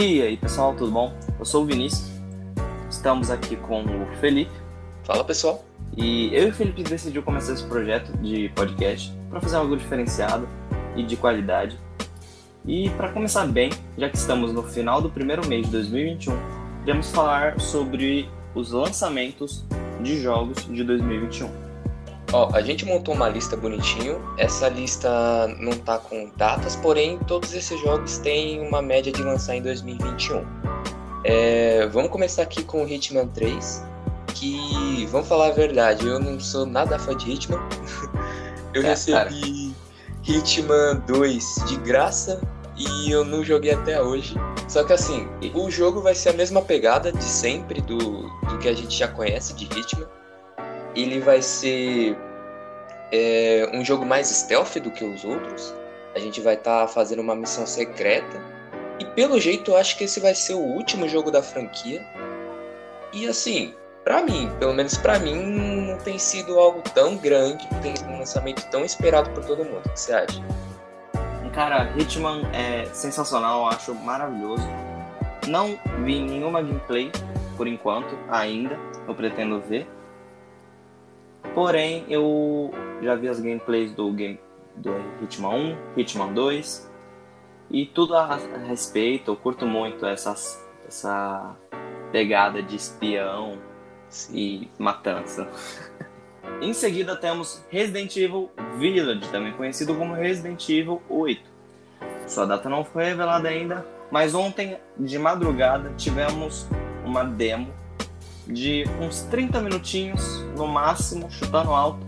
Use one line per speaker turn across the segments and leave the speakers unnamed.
E aí pessoal, tudo bom? Eu sou o Vinícius, estamos aqui com o Felipe.
Fala pessoal.
E eu e o Felipe decidiu começar esse projeto de podcast para fazer algo diferenciado e de qualidade. E para começar bem, já que estamos no final do primeiro mês de 2021, iremos falar sobre os lançamentos de jogos de 2021.
Ó, a gente montou uma lista bonitinho. Essa lista não tá com datas, porém todos esses jogos têm uma média de lançar em 2021. É, vamos começar aqui com o Hitman 3, que, vamos falar a verdade, eu não sou nada fã de Hitman. eu é, recebi cara. Hitman 2 de graça e eu não joguei até hoje. Só que assim, o jogo vai ser a mesma pegada de sempre, do, do que a gente já conhece de Hitman ele vai ser é, um jogo mais stealth do que os outros. A gente vai estar tá fazendo uma missão secreta. E pelo jeito eu acho que esse vai ser o último jogo da franquia. E assim, para mim, pelo menos para mim, não tem sido algo tão grande, tem sido um lançamento tão esperado por todo mundo. O que você acha?
Cara, Hitman é sensacional, eu acho maravilhoso. Não vi nenhuma gameplay por enquanto, ainda. Eu pretendo ver. Porém, eu já vi as gameplays do, game, do Hitman 1, Hitman 2 e tudo a, respeito. Eu curto muito essas, essa pegada de espião e matança. em seguida temos Resident Evil Village, também conhecido como Resident Evil 8. Sua data não foi revelada ainda, mas ontem de madrugada tivemos uma demo de uns 30 minutinhos no máximo, chutando alto,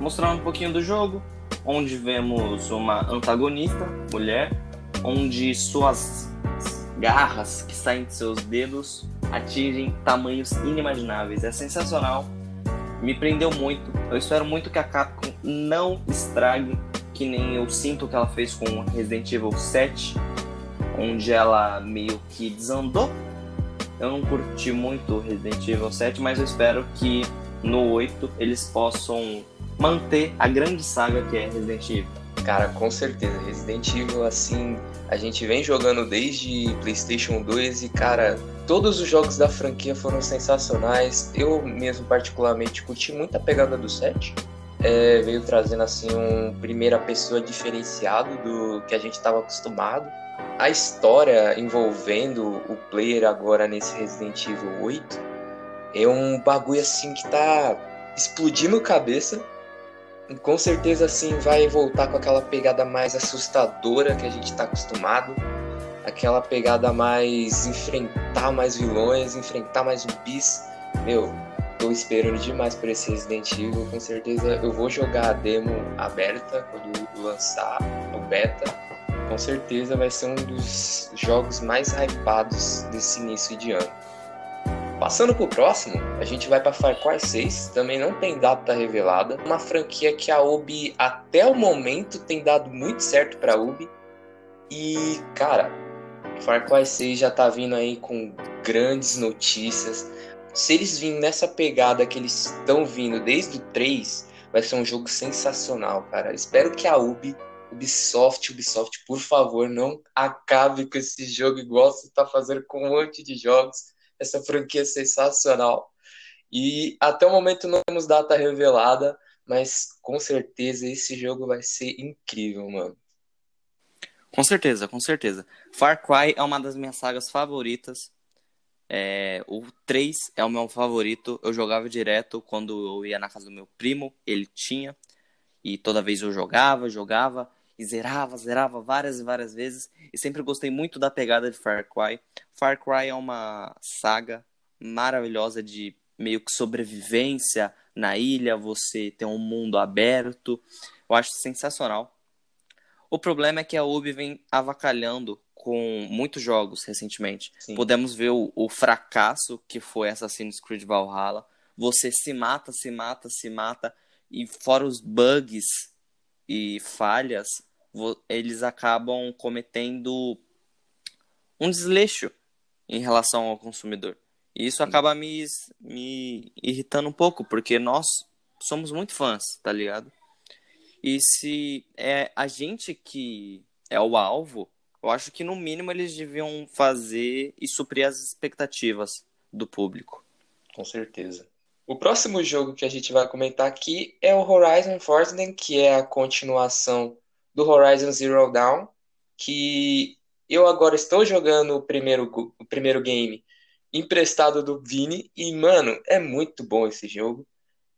mostrando um pouquinho do jogo, onde vemos uma antagonista, mulher, onde suas garras que saem de seus dedos atingem tamanhos inimagináveis. É sensacional, me prendeu muito. Eu espero muito que a Capcom não estrague, que nem eu sinto que ela fez com Resident Evil 7, onde ela meio que desandou eu não curti muito Resident Evil 7, mas eu espero que no 8 eles possam manter a grande saga que é Resident Evil.
Cara, com certeza. Resident Evil, assim, a gente vem jogando desde PlayStation 2 e, cara, todos os jogos da franquia foram sensacionais. Eu mesmo, particularmente, curti muito a pegada do 7. É, veio trazendo, assim, um primeira pessoa diferenciado do que a gente estava acostumado a história envolvendo o player agora nesse Resident Evil 8 é um bagulho assim que tá explodindo cabeça. E com certeza assim vai voltar com aquela pegada mais assustadora que a gente tá acostumado. Aquela pegada mais enfrentar mais vilões, enfrentar mais zumbis. Meu, tô esperando demais por esse Resident Evil. Com certeza eu vou jogar a demo aberta quando lançar o beta com certeza vai ser um dos jogos mais hypados desse início de ano. Passando pro próximo, a gente vai para Far Cry 6, também não tem data revelada, uma franquia que a Ubi até o momento tem dado muito certo para a Ubi. E, cara, Far Cry 6 já tá vindo aí com grandes notícias. Se eles virem nessa pegada que eles estão vindo desde o 3, vai ser um jogo sensacional, cara. Espero que a Ubi Ubisoft, Ubisoft, por favor, não acabe com esse jogo igual você está fazendo com um monte de jogos. Essa franquia é sensacional. E até o momento não temos data revelada, mas com certeza esse jogo vai ser incrível, mano.
Com certeza, com certeza. Far Cry é uma das minhas sagas favoritas. É, o 3 é o meu favorito. Eu jogava direto quando eu ia na casa do meu primo, ele tinha. E toda vez eu jogava, jogava e zerava, zerava várias e várias vezes e sempre gostei muito da pegada de Far Cry. Far Cry é uma saga maravilhosa de meio que sobrevivência na ilha, você tem um mundo aberto. Eu acho sensacional. O problema é que a Ubi vem avacalhando com muitos jogos recentemente. Sim. Podemos ver o, o fracasso que foi Assassin's Creed Valhalla. Você se mata, se mata, se mata e fora os bugs e falhas, eles acabam cometendo um desleixo em relação ao consumidor. E isso acaba me, me irritando um pouco, porque nós somos muito fãs, tá ligado? E se é a gente que é o alvo, Eu acho que no mínimo eles deviam fazer e suprir as expectativas do público.
Com certeza. O próximo jogo que a gente vai comentar aqui é o Horizon Forbidden, que é a continuação do Horizon Zero Dawn, que eu agora estou jogando o primeiro, o primeiro game emprestado do Vini e, mano, é muito bom esse jogo.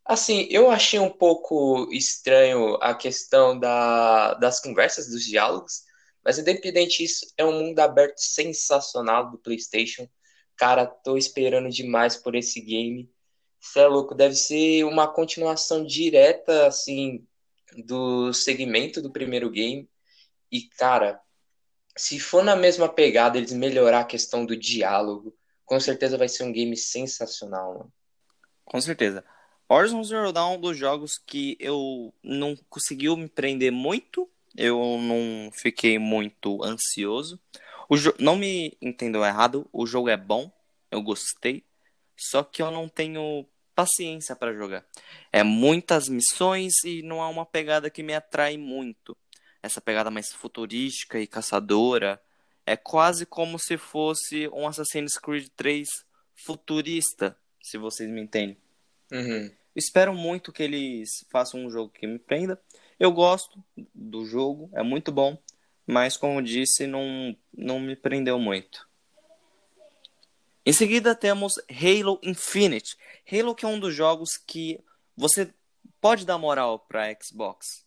Assim, eu achei um pouco estranho a questão da, das conversas, dos diálogos, mas independente disso, é um mundo aberto sensacional do PlayStation. Cara, tô esperando demais por esse game. Você é louco, deve ser uma continuação direta, assim, do segmento do primeiro game. E, cara, se for na mesma pegada, eles melhorar a questão do diálogo, com certeza vai ser um game sensacional, mano.
Com certeza. Horizon Zero Dawn é um dos jogos que eu não conseguiu me prender muito, eu não fiquei muito ansioso. O jo... Não me entendam errado, o jogo é bom, eu gostei, só que eu não tenho paciência para jogar. É muitas missões e não há uma pegada que me atrai muito. Essa pegada mais futurística e caçadora. É quase como se fosse um Assassin's Creed 3 futurista, se vocês me entendem.
Uhum.
Espero muito que eles façam um jogo que me prenda. Eu gosto do jogo, é muito bom, mas como disse, não, não me prendeu muito. Em seguida temos Halo Infinite. Halo que é um dos jogos que você pode dar moral para Xbox.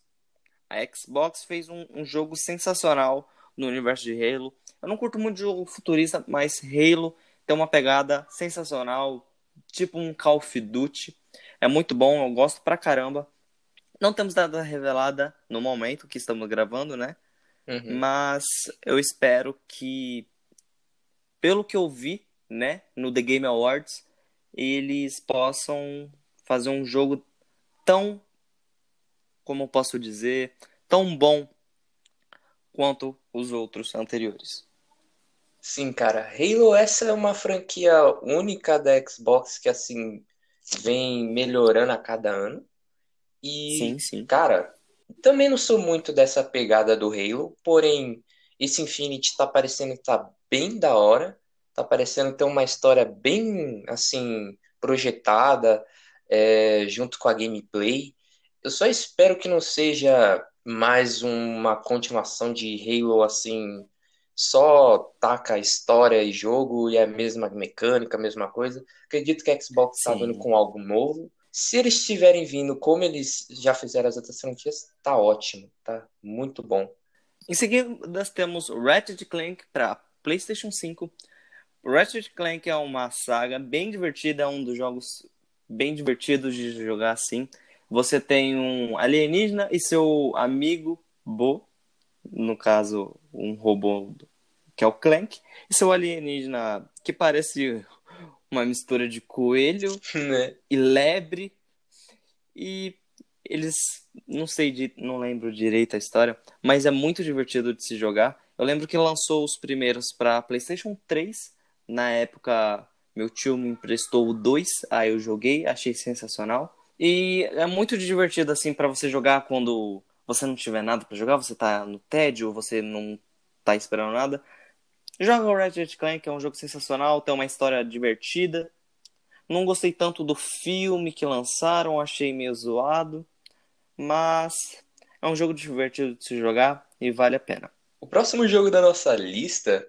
A Xbox fez um, um, jogo sensacional no universo de Halo. Eu não curto muito jogo futurista, mas Halo tem uma pegada sensacional, tipo um Call of Duty. É muito bom, eu gosto pra caramba. Não temos data revelada no momento que estamos gravando, né?
Uhum.
Mas eu espero que, pelo que eu vi né, no The Game Awards, eles possam fazer um jogo tão, como eu posso dizer, tão bom quanto os outros anteriores.
Sim, cara, Halo essa é uma franquia única da Xbox que assim vem melhorando a cada ano. E
sim, sim.
cara, também não sou muito dessa pegada do Halo, porém esse Infinity tá parecendo que tá bem da hora tá parecendo ter uma história bem assim projetada é, junto com a gameplay. Eu só espero que não seja mais uma continuação de Halo assim, só taca história e jogo e a mesma mecânica, a mesma coisa. Acredito que a Xbox está vindo com algo novo. Se eles estiverem vindo como eles já fizeram as outras franquias, tá ótimo, tá muito bom.
Em seguida, nós temos Ratchet Clank para PlayStation 5, Ratchet Clank é uma saga bem divertida, é um dos jogos bem divertidos de jogar assim. Você tem um alienígena e seu amigo Bo, no caso, um robô que é o Clank, e seu alienígena que parece uma mistura de coelho
né?
e lebre. E eles não sei, não lembro direito a história, mas é muito divertido de se jogar. Eu lembro que lançou os primeiros para PlayStation 3 na época, meu tio me emprestou o 2, aí eu joguei, achei sensacional. E é muito divertido assim para você jogar quando você não tiver nada para jogar, você tá no tédio, você não tá esperando nada. Joga o Ratchet Clank, é um jogo sensacional, tem uma história divertida. Não gostei tanto do filme que lançaram, achei meio zoado, mas é um jogo divertido de se jogar e vale a pena.
O próximo jogo da nossa lista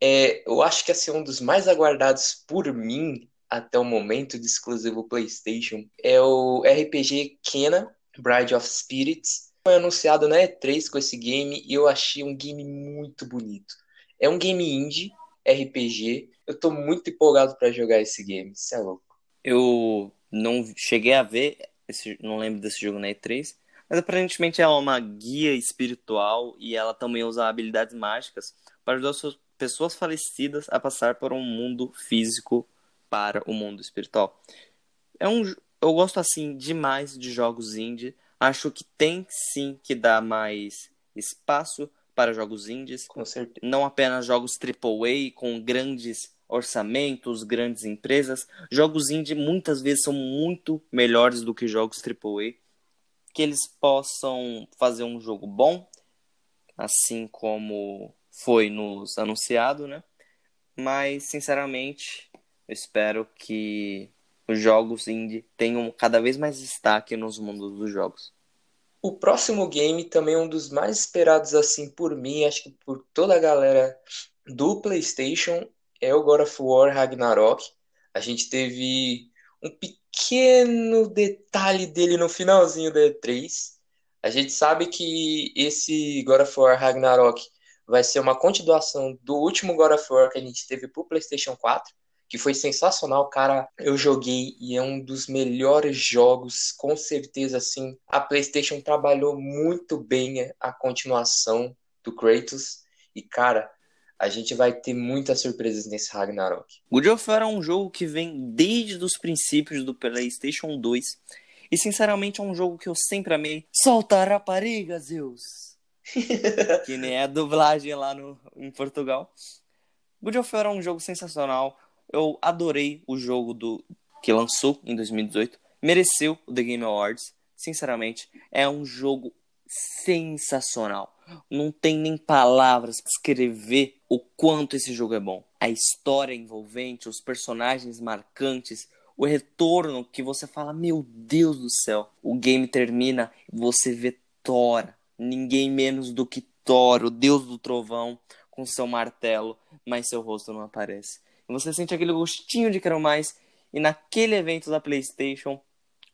é, eu acho que assim, um dos mais aguardados por mim até o momento de exclusivo PlayStation é o RPG Kena Bride of Spirits. Foi anunciado na E3 com esse game e eu achei um game muito bonito. É um game indie, RPG. Eu tô muito empolgado para jogar esse game, isso é louco.
Eu não cheguei a ver, esse, não lembro desse jogo na E3, mas aparentemente é uma guia espiritual e ela também usa habilidades mágicas para ajudar os seus pessoas falecidas a passar por um mundo físico para o mundo espiritual. É um, eu gosto assim demais de jogos indie. Acho que tem sim que dar mais espaço para jogos indies,
com certeza.
não apenas jogos AAA com grandes orçamentos, grandes empresas. Jogos indie muitas vezes são muito melhores do que jogos AAA. Que eles possam fazer um jogo bom, assim como foi nos anunciado, né? Mas, sinceramente, eu espero que os jogos indie tenham cada vez mais destaque nos mundos dos jogos.
O próximo game também é um dos mais esperados assim por mim, acho que por toda a galera do PlayStation, é o God of War Ragnarok. A gente teve um pequeno detalhe dele no finalzinho da E3. A gente sabe que esse God of War Ragnarok vai ser uma continuação do último God of War que a gente teve pro PlayStation 4 que foi sensacional, cara. Eu joguei e é um dos melhores jogos, com certeza, assim. A PlayStation trabalhou muito bem a continuação do Kratos e, cara, a gente vai ter muitas surpresas nesse Ragnarok.
God of War é um jogo que vem desde os princípios do PlayStation 2 e, sinceramente, é um jogo que eu sempre amei. Solta a rapariga, Zeus! que nem é a dublagem lá no, em Portugal. God of War é um jogo sensacional eu adorei o jogo do que lançou em 2018. Mereceu o The Game Awards. Sinceramente, é um jogo sensacional. Não tem nem palavras para escrever o quanto esse jogo é bom. A história envolvente, os personagens marcantes, o retorno que você fala, meu Deus do céu. O game termina e você vê Thor, ninguém menos do que Thor, o deus do trovão, com seu martelo, mas seu rosto não aparece. Você sente aquele gostinho de quero mais. E naquele evento da PlayStation,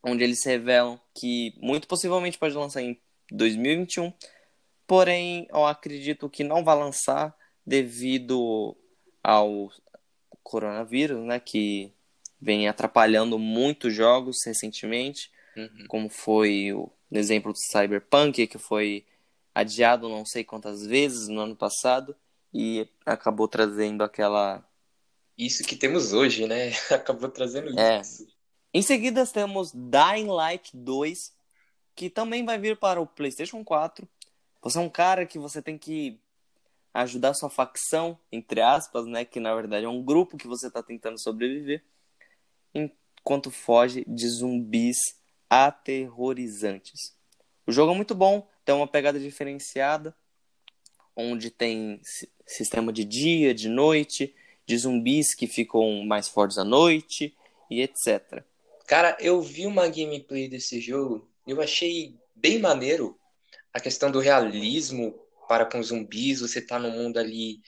onde eles revelam que muito possivelmente pode lançar em 2021, porém eu acredito que não vai lançar devido ao coronavírus, né, que vem atrapalhando muitos jogos recentemente, uhum. como foi o exemplo do Cyberpunk, que foi adiado não sei quantas vezes no ano passado e acabou trazendo aquela
isso que temos hoje, né? Acabou trazendo é. isso.
Em seguida temos Dying Light 2, que também vai vir para o PlayStation 4. Você é um cara que você tem que ajudar sua facção, entre aspas, né? Que na verdade é um grupo que você está tentando sobreviver, enquanto foge de zumbis aterrorizantes. O jogo é muito bom, tem uma pegada diferenciada, onde tem sistema de dia, de noite, de zumbis que ficam mais fortes à noite e etc.
Cara, eu vi uma gameplay desse jogo e eu achei bem maneiro a questão do realismo para com zumbis. Você tá num mundo ali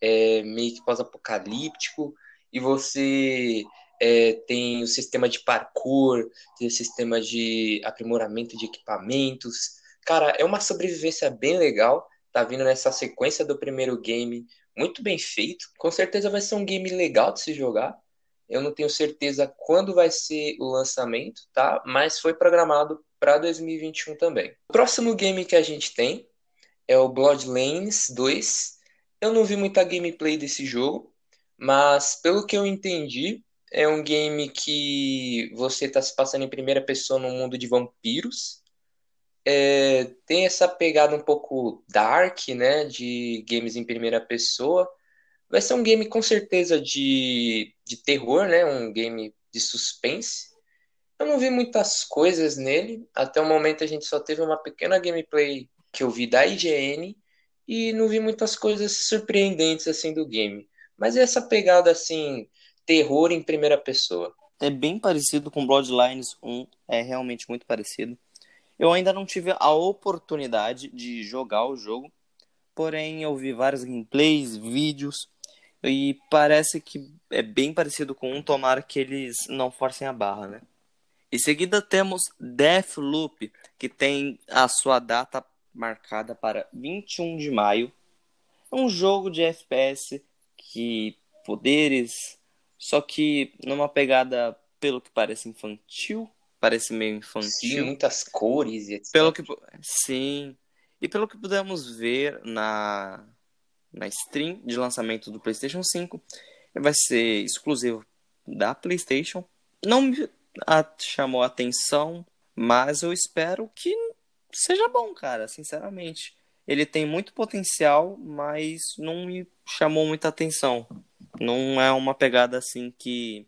é, meio que pós-apocalíptico e você é, tem o sistema de parkour, tem o sistema de aprimoramento de equipamentos. Cara, é uma sobrevivência bem legal. Tá vindo nessa sequência do primeiro game muito bem feito. Com certeza vai ser um game legal de se jogar. Eu não tenho certeza quando vai ser o lançamento, tá? Mas foi programado para 2021 também. O próximo game que a gente tem é o Bloodlines 2. Eu não vi muita gameplay desse jogo, mas pelo que eu entendi, é um game que você está se passando em primeira pessoa no mundo de vampiros é, tem essa pegada um pouco dark, né, de games em primeira pessoa. Vai ser um game com certeza de, de terror, né, um game de suspense. Eu não vi muitas coisas nele, até o momento a gente só teve uma pequena gameplay que eu vi da IGN e não vi muitas coisas surpreendentes assim do game. Mas essa pegada assim, terror em primeira pessoa.
É bem parecido com Bloodlines 1, é realmente muito parecido. Eu ainda não tive a oportunidade de jogar o jogo, porém eu vi vários gameplays, vídeos e parece que é bem parecido com um, tomara que eles não forcem a barra, né? Em seguida temos Deathloop, que tem a sua data marcada para 21 de maio. É um jogo de FPS que poderes, só que numa pegada pelo que parece infantil, parece meio infantil.
Sim, muitas cores e etc.
Pelo que, sim. E pelo que pudemos ver na, na stream de lançamento do PlayStation 5, vai ser exclusivo da PlayStation. Não me chamou a atenção, mas eu espero que seja bom, cara, sinceramente. Ele tem muito potencial, mas não me chamou muita atenção. Não é uma pegada assim que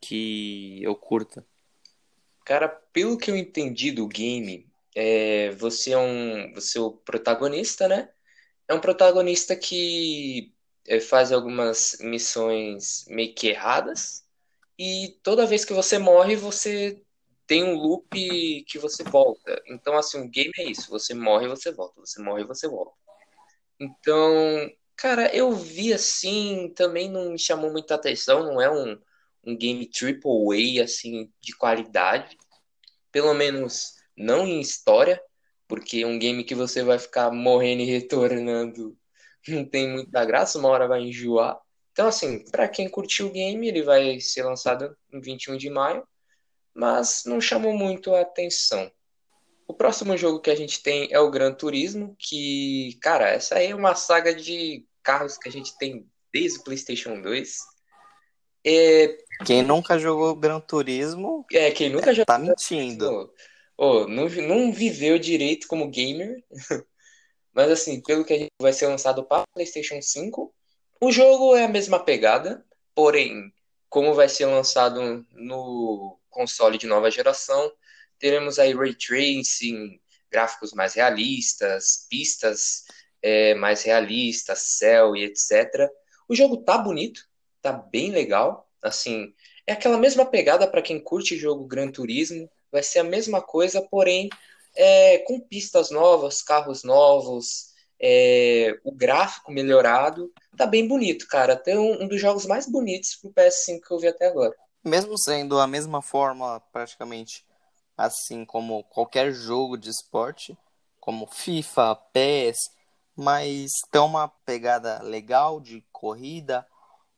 que eu curta.
Cara, pelo que eu entendi do game, é, você é um, você é o protagonista, né? é um protagonista que é, faz algumas missões meio que erradas, e toda vez que você morre, você tem um loop que você volta. Então, assim, o game é isso: você morre e você volta, você morre e você volta. Então, cara, eu vi assim, também não me chamou muita atenção, não é um, um game triple A, assim, de qualidade. Pelo menos não em história, porque um game que você vai ficar morrendo e retornando não tem muita graça, uma hora vai enjoar. Então, assim, para quem curtiu o game, ele vai ser lançado em 21 de maio, mas não chamou muito a atenção. O próximo jogo que a gente tem é o Gran Turismo, que, cara, essa aí é uma saga de carros que a gente tem desde o PlayStation 2.
É... Quem nunca jogou Gran Turismo.
É, quem nunca jogou.
Tá mentindo.
Oh, não, não viveu direito como gamer. Mas assim, pelo que gente vai ser lançado para PlayStation 5, o jogo é a mesma pegada, porém, como vai ser lançado no console de nova geração, teremos aí ray tracing, gráficos mais realistas, pistas é, mais realistas, céu e etc. O jogo tá bonito, tá bem legal, assim, é aquela mesma pegada para quem curte jogo Gran Turismo, vai ser a mesma coisa, porém é, com pistas novas, carros novos, é, o gráfico melhorado, tá bem bonito, cara. Tem um, um, dos jogos mais bonitos pro PS5 que eu vi até agora.
Mesmo sendo a mesma forma, praticamente, assim como qualquer jogo de esporte, como FIFA, PES, mas tem uma pegada legal de corrida,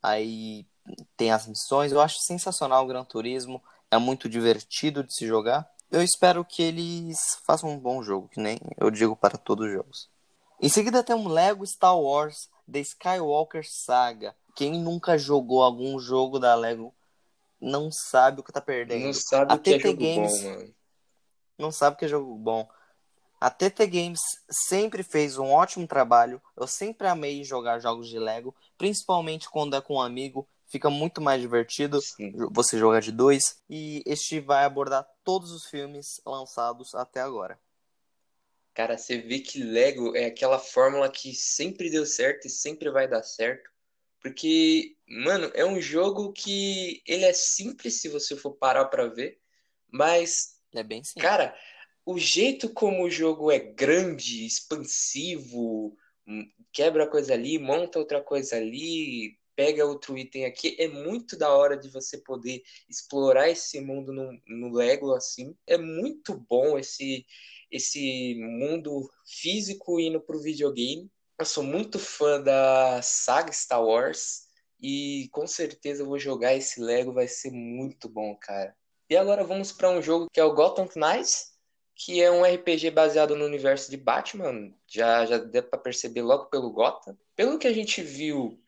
aí tem as missões. Eu acho sensacional o Gran Turismo, é muito divertido de se jogar. Eu espero que eles façam um bom jogo, que nem eu digo para todos os jogos. Em seguida tem um Lego Star Wars The Skywalker Saga. Quem nunca jogou algum jogo da Lego não sabe o que tá perdendo.
Não sabe o que é jogo Games... bom, mano.
Não sabe o que é jogo bom. A TT Games sempre fez um ótimo trabalho. Eu sempre amei jogar jogos de Lego, principalmente quando é com um amigo fica muito mais divertido Sim. você jogar de dois. E este vai abordar todos os filmes lançados até agora.
Cara, você vê que Lego é aquela fórmula que sempre deu certo e sempre vai dar certo. Porque, mano, é um jogo que ele é simples se você for parar para ver, mas
é bem simples.
Cara, o jeito como o jogo é grande, expansivo, hum, quebra coisa ali, monta outra coisa ali, pega outro item aqui. É muito da hora de você poder explorar esse mundo no, no Lego assim. É muito bom esse esse mundo físico indo pro videogame. Eu sou muito fã da saga Star Wars e com certeza eu vou jogar esse Lego, vai ser muito bom, cara. E agora vamos para um jogo que é o Gotham Knights, que é um RPG baseado no universo de Batman. Já já deu para perceber logo pelo Gotham. Pelo que a gente viu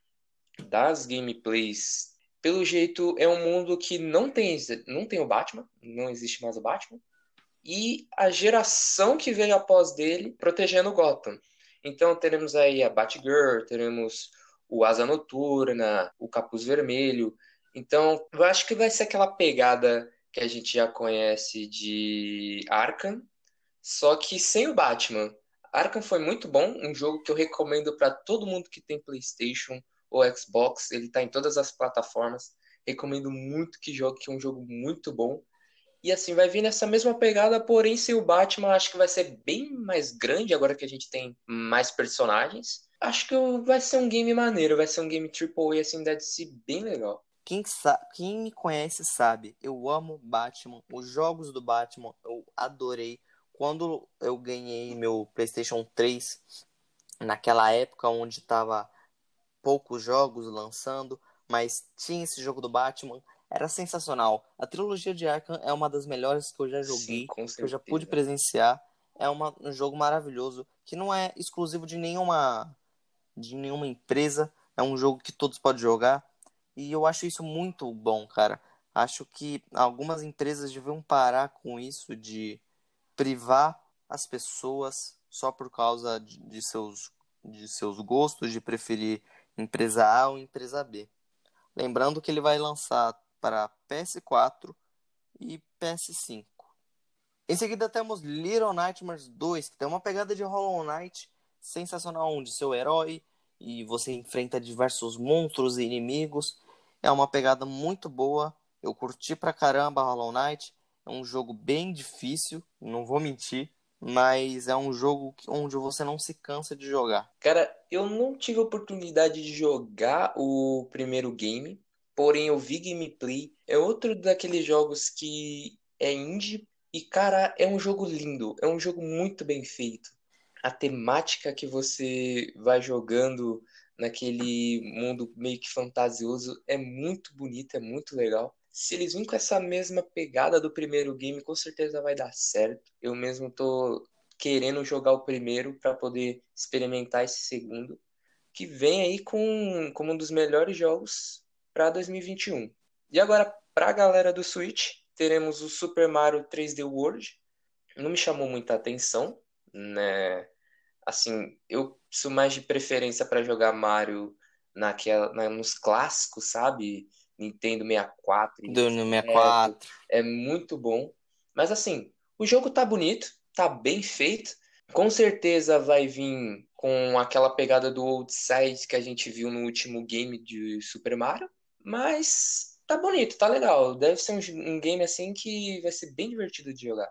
das gameplays, pelo jeito é um mundo que não tem, não tem o Batman, não existe mais o Batman, e a geração que veio após dele protegendo Gotham. Então teremos aí a Batgirl, teremos o Asa Noturna, o Capuz Vermelho. Então, eu acho que vai ser aquela pegada que a gente já conhece de Arkham, só que sem o Batman. Arkham foi muito bom, um jogo que eu recomendo para todo mundo que tem PlayStation ou Xbox, ele está em todas as plataformas. Recomendo muito que jogue, que é um jogo muito bom. E assim, vai vir nessa mesma pegada, porém, sem o Batman, acho que vai ser bem mais grande agora que a gente tem mais personagens. Acho que vai ser um game maneiro, vai ser um game AAA, assim, deve ser bem legal.
Quem, Quem me conhece sabe, eu amo Batman, os jogos do Batman eu adorei. Quando eu ganhei meu PlayStation 3, naquela época onde tava poucos jogos lançando, mas tinha esse jogo do Batman, era sensacional. A trilogia de Arkham é uma das melhores que eu já joguei, Sim, que eu já pude presenciar. É uma, um jogo maravilhoso que não é exclusivo de nenhuma de nenhuma empresa. É um jogo que todos podem jogar e eu acho isso muito bom, cara. Acho que algumas empresas deviam parar com isso de privar as pessoas só por causa de, seus de seus gostos, de preferir empresa A ou empresa B. Lembrando que ele vai lançar para PS4 e PS5. Em seguida temos Little Nightmares 2, que tem uma pegada de Hollow Knight, sensacional onde seu herói e você enfrenta diversos monstros e inimigos. É uma pegada muito boa. Eu curti pra caramba Hollow Knight. É um jogo bem difícil, não vou mentir, mas é um jogo onde você não se cansa de jogar.
Cara, eu não tive oportunidade de jogar o primeiro game, porém eu vi gameplay. É outro daqueles jogos que é indie e, cara, é um jogo lindo, é um jogo muito bem feito. A temática que você vai jogando naquele mundo meio que fantasioso é muito bonita, é muito legal. Se eles vêm com essa mesma pegada do primeiro game, com certeza vai dar certo. Eu mesmo tô querendo jogar o primeiro para poder experimentar esse segundo, que vem aí com como um dos melhores jogos para 2021. E agora para a galera do Switch, teremos o Super Mario 3D World. Não me chamou muita atenção, né? Assim, eu sou mais de preferência para jogar Mario naquela, na, nos clássicos, sabe? Nintendo 64.
Do 64.
É, é muito bom. Mas assim, o jogo tá bonito, tá bem feito. Com certeza vai vir com aquela pegada do Old Side que a gente viu no último game de Super Mario. Mas tá bonito, tá legal. Deve ser um, um game assim que vai ser bem divertido de jogar.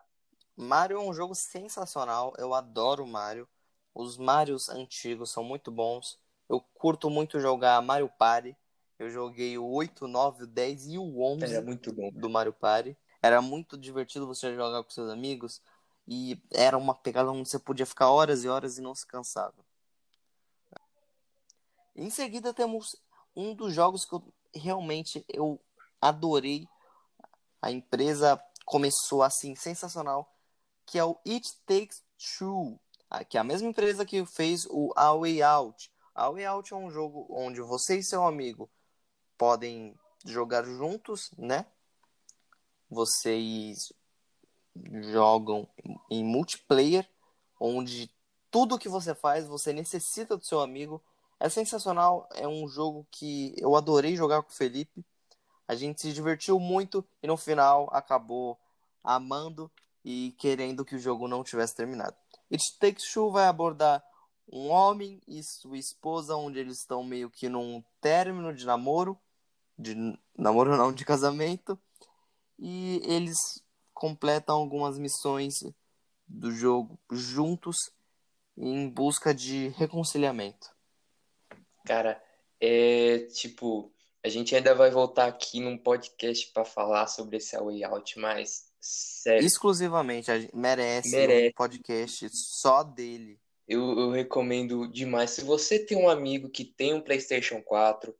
Mario é um jogo sensacional. Eu adoro Mario. Os Marios antigos são muito bons. Eu curto muito jogar Mario Party. Eu joguei o 8, 9, o 10 e o 11
Era muito bom.
do Mario Party. Era muito divertido você jogar com seus amigos e era uma pegada onde você podia ficar horas e horas e não se cansava. Em seguida temos um dos jogos que eu realmente eu adorei. A empresa começou assim sensacional, que é o It Takes Two, que é a mesma empresa que fez o A Way Out. A Way Out é um jogo onde você e seu amigo podem jogar juntos, né? Vocês jogam em multiplayer, onde tudo que você faz você necessita do seu amigo. É sensacional, é um jogo que eu adorei jogar com o Felipe. A gente se divertiu muito e no final acabou amando e querendo que o jogo não tivesse terminado. It Takes Two vai abordar um homem e sua esposa, onde eles estão meio que num término de namoro de namoro não, de casamento. E eles completam algumas missões do jogo juntos em busca de reconciliamento.
Cara, é tipo, a gente ainda vai voltar aqui num podcast para falar sobre esse Way Out, mas sério.
Exclusivamente, merece, merece um podcast só dele.
Eu, eu recomendo demais. Se você tem um amigo que tem um PlayStation 4,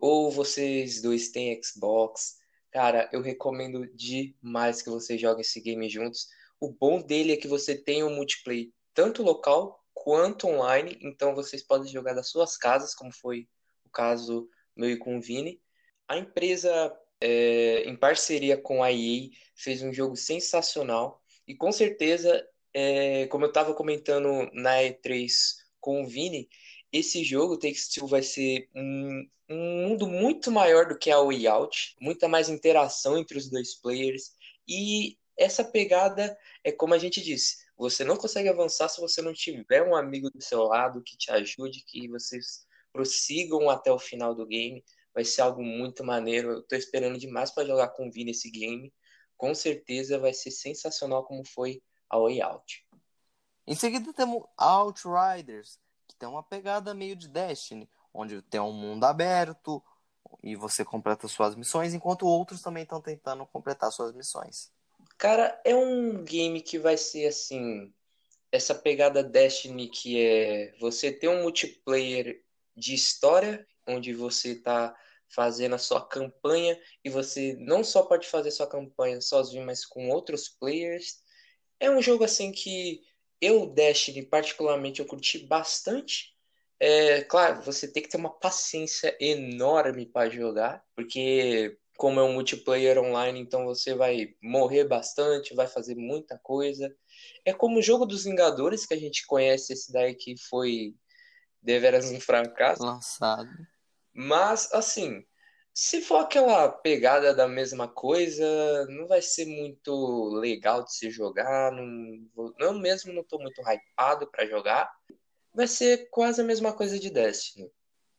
ou vocês dois têm Xbox, cara, eu recomendo demais que vocês joguem esse game juntos. O bom dele é que você tem um multiplayer tanto local quanto online, então vocês podem jogar das suas casas, como foi o caso meu e com o Vini. A empresa, é, em parceria com a EA, fez um jogo sensacional e com certeza, é, como eu estava comentando na E3 com o Vini, esse jogo, Takes Two, vai ser um, um mundo muito maior do que a Way Out, muita mais interação entre os dois players, e essa pegada é como a gente disse, você não consegue avançar se você não tiver um amigo do seu lado que te ajude, que vocês prossigam até o final do game. Vai ser algo muito maneiro. Eu tô esperando demais para jogar com o Vini esse game. Com certeza vai ser sensacional como foi a Way Out.
Em seguida temos Outriders, que tem uma pegada meio de Destiny, onde tem um mundo aberto e você completa suas missões, enquanto outros também estão tentando completar suas missões.
Cara, é um game que vai ser assim, essa pegada Destiny que é você ter um multiplayer de história, onde você está fazendo a sua campanha e você não só pode fazer sua campanha sozinho, mas com outros players. É um jogo assim que eu, Destiny, particularmente, eu curti bastante. É, claro, você tem que ter uma paciência enorme para jogar, porque como é um multiplayer online, então você vai morrer bastante, vai fazer muita coisa. É como o jogo dos Vingadores, que a gente conhece esse daí que foi deveras um fracasso.
Lançado.
Mas, assim, se for aquela pegada da mesma coisa, não vai ser muito legal de se jogar. Não, eu mesmo não tô muito hypado para jogar. vai ser quase a mesma coisa de Destiny.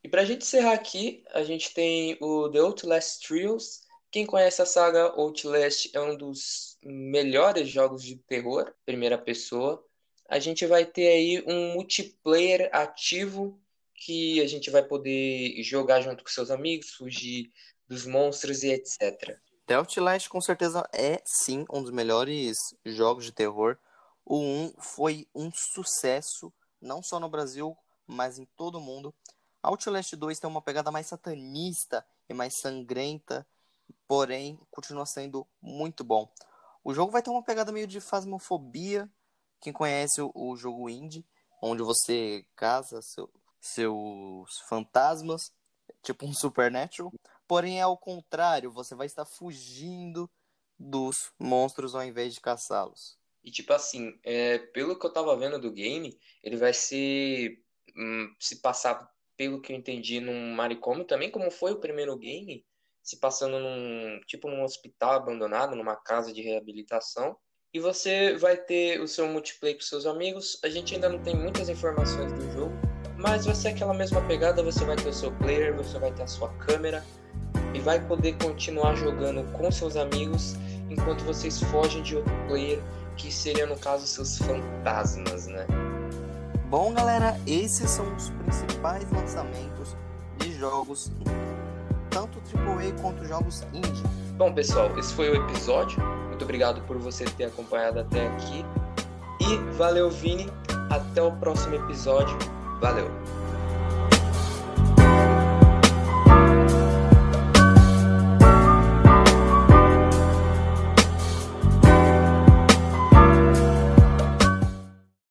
E pra gente encerrar aqui, a gente tem o The Outlast Trials. Quem conhece a saga Outlast é um dos melhores jogos de terror, primeira pessoa. A gente vai ter aí um multiplayer ativo que a gente vai poder jogar junto com seus amigos, fugir dos monstros e etc.
The Outlast com certeza é sim um dos melhores jogos de terror. O 1 foi um sucesso, não só no Brasil, mas em todo o mundo. Outlast 2 tem uma pegada mais satanista e mais sangrenta, porém continua sendo muito bom. O jogo vai ter uma pegada meio de fasmofobia. Quem conhece o, jogo indie, onde você casa seu, seus fantasmas, tipo um Supernatural. Porém, é ao contrário, você vai estar fugindo dos monstros ao invés de caçá-los.
E tipo assim, é, pelo que eu tava vendo do game, ele vai ser. Hum, se passar, pelo que eu entendi, num manicômio também, como foi o primeiro game, se passando num. tipo num hospital abandonado, numa casa de reabilitação. E você vai ter o seu multiplayer com seus amigos. A gente ainda não tem muitas informações do jogo, mas vai ser aquela mesma pegada, você vai ter o seu player, você vai ter a sua câmera e vai poder continuar jogando com seus amigos enquanto vocês fogem de outro player que seria no caso seus fantasmas, né?
Bom, galera, esses são os principais lançamentos de jogos, tanto AAA quanto jogos indie.
Bom, pessoal, esse foi o episódio. Muito obrigado por você ter acompanhado até aqui. E valeu, Vini. Até o próximo episódio. Valeu!